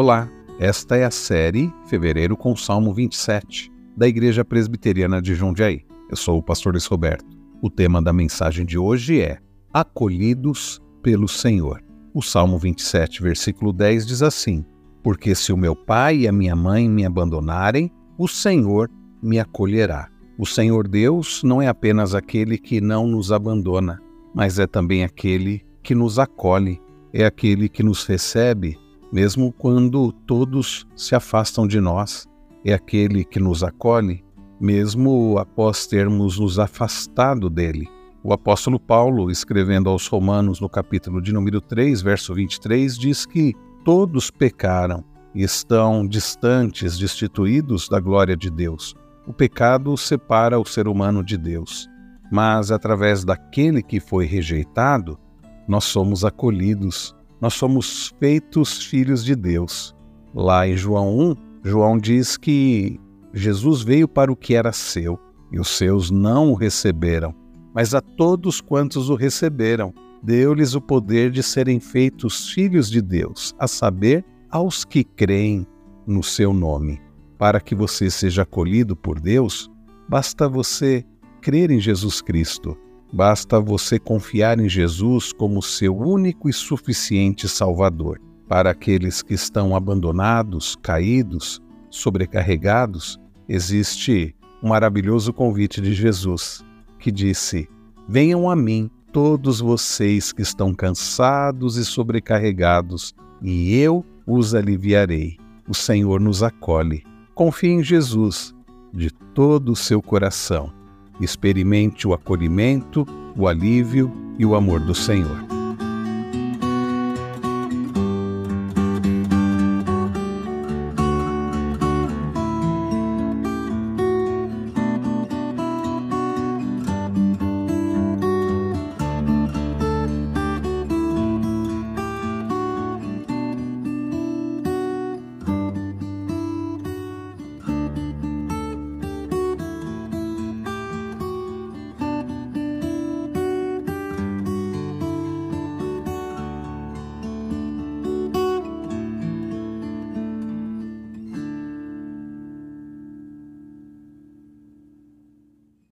Olá, esta é a série Fevereiro com Salmo 27, da Igreja Presbiteriana de Jundiaí. Eu sou o pastor Luiz Roberto. O tema da mensagem de hoje é Acolhidos pelo Senhor. O Salmo 27, versículo 10 diz assim: Porque se o meu pai e a minha mãe me abandonarem, o Senhor me acolherá. O Senhor Deus não é apenas aquele que não nos abandona, mas é também aquele que nos acolhe, é aquele que nos recebe, mesmo quando todos se afastam de nós, é aquele que nos acolhe, mesmo após termos nos afastado dele. O apóstolo Paulo, escrevendo aos Romanos no capítulo de número 3, verso 23, diz que todos pecaram e estão distantes, destituídos da glória de Deus. O pecado separa o ser humano de Deus, mas através daquele que foi rejeitado, nós somos acolhidos, nós somos feitos filhos de Deus. Lá em João 1, João diz que Jesus veio para o que era seu e os seus não o receberam, mas a todos quantos o receberam, deu-lhes o poder de serem feitos filhos de Deus, a saber, aos que creem no seu nome. Para que você seja acolhido por Deus, basta você crer em Jesus Cristo. Basta você confiar em Jesus como seu único e suficiente Salvador. Para aqueles que estão abandonados, caídos, sobrecarregados, existe um maravilhoso convite de Jesus, que disse: Venham a mim, todos vocês que estão cansados e sobrecarregados, e eu os aliviarei. O Senhor nos acolhe. Confie em Jesus de todo o seu coração. Experimente o acolhimento, o alívio e o amor do Senhor.